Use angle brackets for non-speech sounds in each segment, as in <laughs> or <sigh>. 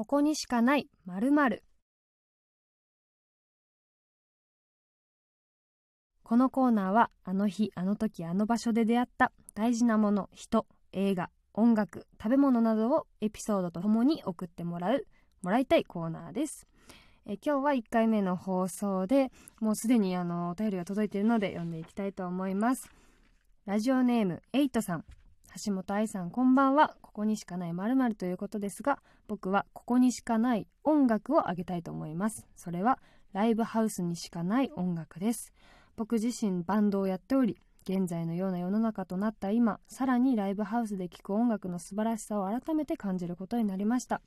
ここにしかない。〇〇。このコーナーはあの日あの時あの場所で出会った。大事なもの人映画音楽食べ物などをエピソードとともに送ってもらうもらいたいコーナーです。え今日は1回目の放送でもうすでにあのお便りが届いているので読んでいきたいと思います。ラジオネームエイトさん。橋本愛さんこんばんは。ここにしかないまるということですが僕はここにしかない音楽をあげたいと思います。それはライブハウスにしかない音楽です。僕自身バンドをやっており現在のような世の中となった今さらにライブハウスで聴く音楽の素晴らしさを改めて感じることになりました。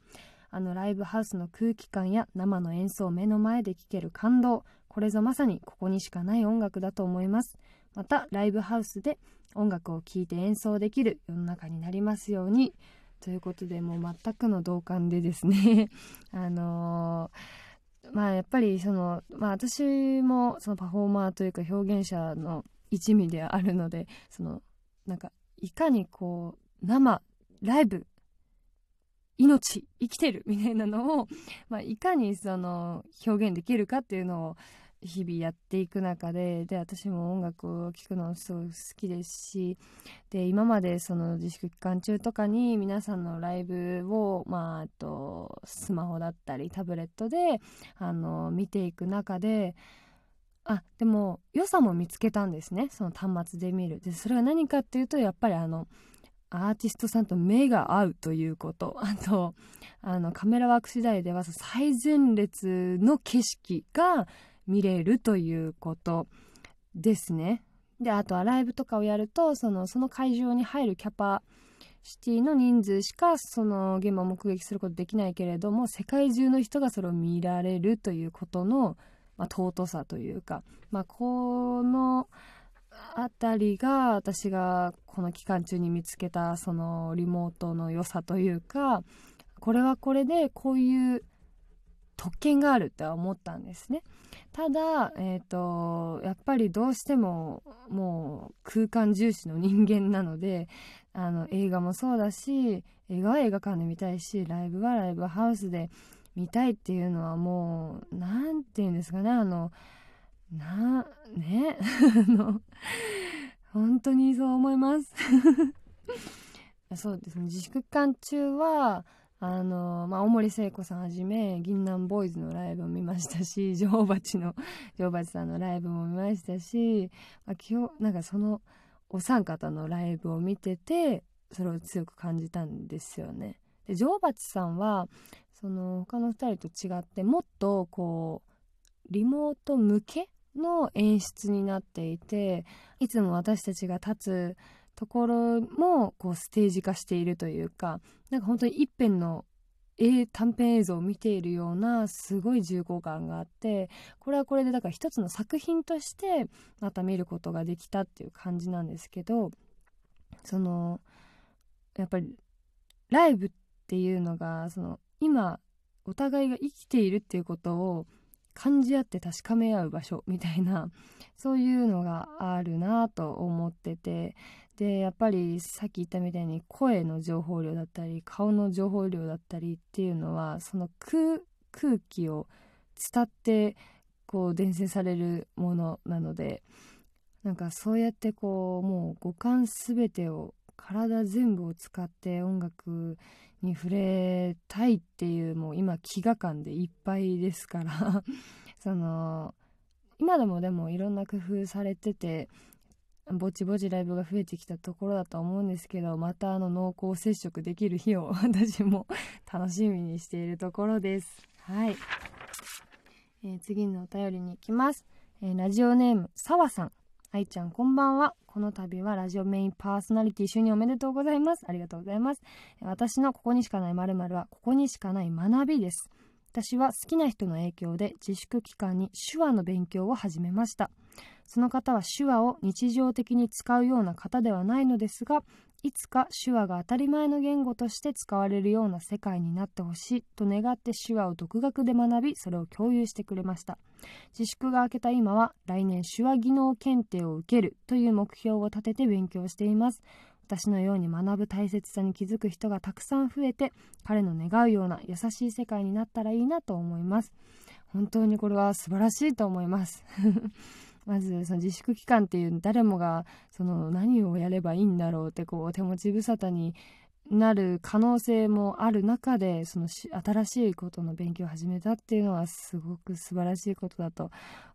あのライブハウスの空気感や生の演奏を目の前で聴ける感動これぞまさにここにしかない音楽だと思います。またライブハウスで音楽を聴いて演奏できる世の中になりますように。<laughs> ということでもう全くの同感でですね。<laughs> あのー、まあやっぱりそのまあ私もそのパフォーマーというか表現者の一味であるのでそのなんかいかにこう生ライブ命生きてるみたいなのを、まあ、いかにその表現できるかっていうのを日々やっていく中でで私も音楽を聴くのすごい好きですしで今までその自粛期間中とかに皆さんのライブを、まあ、あとスマホだったりタブレットであの見ていく中であでも良さも見つけたんですねその端末で見る。でそれは何かっていうとやっぱりあのアーティストさんと目が合うということ。あとあのカメラワーク次第では最前列の景色が見れるということですね。であとはライブとかをやるとそのその会場に入るキャパシティの人数しかその現場を目撃することできないけれども世界中の人がそれを見られるということの、まあ、尊さというか、まあ、このあたりが私がこの期間中に見つけたそのリモートの良さというかこれはこれでこういう特権があるって思ったんですね。ただ、えーと、やっぱりどうしてももう空間重視の人間なのであの映画もそうだし映画は映画館で見たいしライブはライブハウスで見たいっていうのはもう何て言うんですかねあのなね <laughs> あの本当にそう思います。<laughs> そうです。ね自粛期間中はあのまあ、大森聖子さんはじめ銀杏ボーイズのライブを見ましたし <laughs> 女王蜂の女王蜂さんのライブも見ましたし、まあ、今日なんかそのお三方のライブを見ててそれを強く感じたんですよね。で女王蜂さんはその他の2人と違ってもっとこうリモート向けの演出になっていていつも私たちが立つところもこうステージ化しているというかなんか本当に一辺の短編映像を見ているようなすごい重厚感があってこれはこれでだから一つの作品としてまた見ることができたっていう感じなんですけどそのやっぱりライブっていうのがその今お互いが生きているっていうことを感じ合って確かめ合う場所みたいな <laughs> そういうのがあるなと思っててでやっぱりさっき言ったみたいに声の情報量だったり顔の情報量だったりっていうのはその空気を伝ってこう伝染されるものなのでなんかそうやってこうもう五感全てを体全部を使って音楽に触れたいっていうもう今飢餓感でいっぱいですから。<laughs> その今でもでもいろんな工夫されててぼちぼちライブが増えてきたところだと思うんですけどまたあの濃厚接触できる日を <laughs> 私も <laughs> 楽しみにしているところです。はい、えー、次のお便りに行きます、えー、ラジオネームさわさん。愛ちゃんこんばんは。この度はラジオメインパーソナリティ就任おめでとうございます。ありがとうございます。私のここにしかない〇〇はここにしかない学びです。私は好きな人の影響で自粛期間に手話の勉強を始めました。その方は手話を日常的に使うような方ではないのですがいつか手話が当たり前の言語として使われるような世界になってほしいと願って手話を独学で学びそれを共有してくれました。自粛が明けた今は来年手話技能検定を受けるという目標を立てて勉強しています。私のように学ぶ大切さに気づく人がたくさん増えて彼の願うような優しい世界になったらいいなと思います。本当にこれは素晴らしいと思います。まずその自粛期間っていう誰もがその何をやればいいんだろうってこう手持ち無沙汰になる可能性もある中でその新しいことの勉強を始めたっていうのはすごく素晴らしいことだと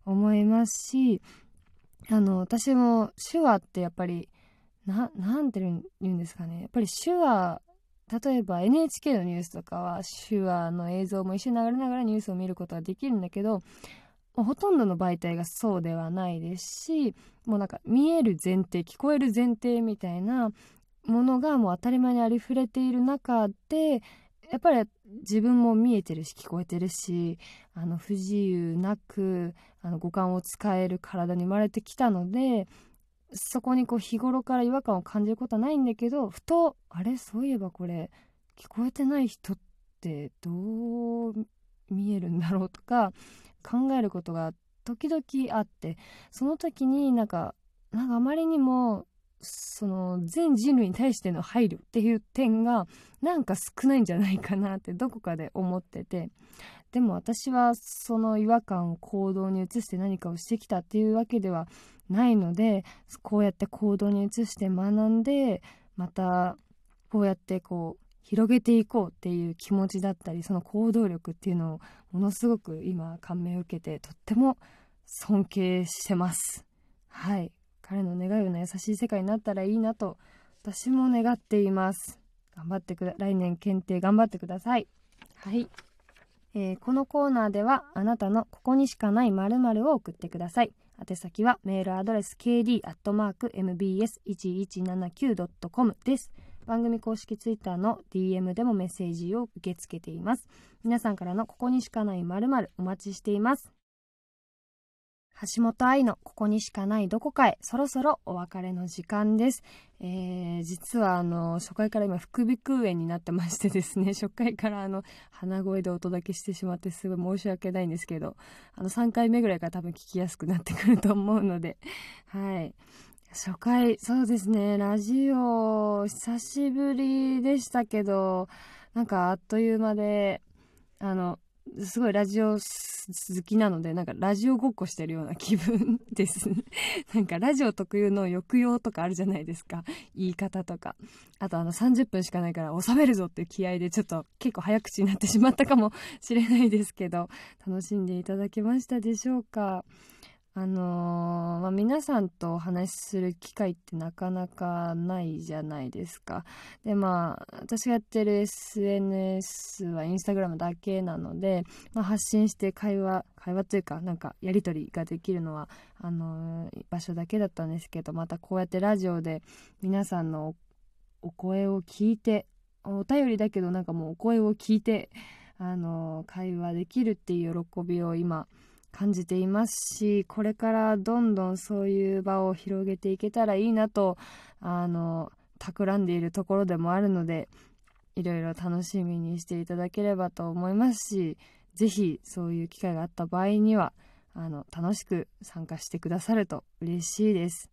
思いますしあの私も手話ってやっぱりなんて言うんですかね。やっぱり手話例えば NHK のニュースとかは手話の映像も一緒に流れながらニュースを見ることができるんだけどほとんどの媒体がそうではないですしもうなんか見える前提聞こえる前提みたいなものがもう当たり前にありふれている中でやっぱり自分も見えてるし聞こえてるしあの不自由なくあの五感を使える体に生まれてきたのでそこにこう日頃から違和感を感じることはないんだけどふとあれ？そういえばこれ聞こえてない人ってどう見えるんだろうとか考えることが時々あってその時になんかなんかあまりにもその全人類に対しての配慮っていう点がなんか少ないんじゃないかなってどこかで思ってて。でも私はその違和感を行動に移して何かをしてきたっていうわけではないのでこうやって行動に移して学んでまたこうやってこう広げていこうっていう気持ちだったりその行動力っていうのをものすごく今感銘を受けてとっても尊敬してます。はい。彼の願うような優しい世界になったらいいなと私も願っています。頑張ってくだ来年検定頑張ってください。はい、えー、このコーナーではあなたのここにしかない〇〇を送ってください。宛先はメールアドレス kd.mbs1179.com です。番組公式 Twitter の DM でもメッセージを受け付けています。皆さんからのここにしかない〇〇お待ちしています。橋本愛のここにしかないどこかへそろそろお別れの時間です、えー、実はあの初回から今副鼻腔炎になってましてですね <laughs> 初回からあの鼻声でお届けしてしまってすごい申し訳ないんですけどあの3回目ぐらいから多分聞きやすくなってくると思うのではい。初回そうですねラジオ久しぶりでしたけどなんかあっという間であのすごいラジオ好きなので、なんかラジオごっこしてるような気分です。<laughs> なんかラジオ特有の抑揚とかあるじゃないですか。言い方とか。あとあの30分しかないから収めるぞっていう気合でちょっと結構早口になってしまったかもしれないですけど、楽しんでいただけましたでしょうか？あのー、まあ、皆さんとお話しする機会ってなかなかないじゃないですか。で、まあ、私がやってる SNS はインスタグラムだけなので、まあ、発信して会話、会話というか、なんかやり取りができるのは、あのー、場所だけだったんですけど、またこうやってラジオで皆さんのお声を聞いて、お便りだけどなんかもうお声を聞いて、あのー、会話できるっていう喜びを今、感じていますしこれからどんどんそういう場を広げていけたらいいなとあの企んでいるところでもあるのでいろいろ楽しみにしていただければと思いますし是非そういう機会があった場合にはあの楽しく参加してくださると嬉しいです。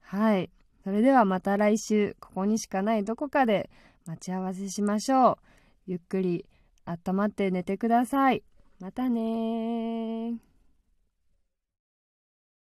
はい。それではまた来週ここにしかないどこかで待ち合わせしましょう。ゆっくり温まって寝てください。またね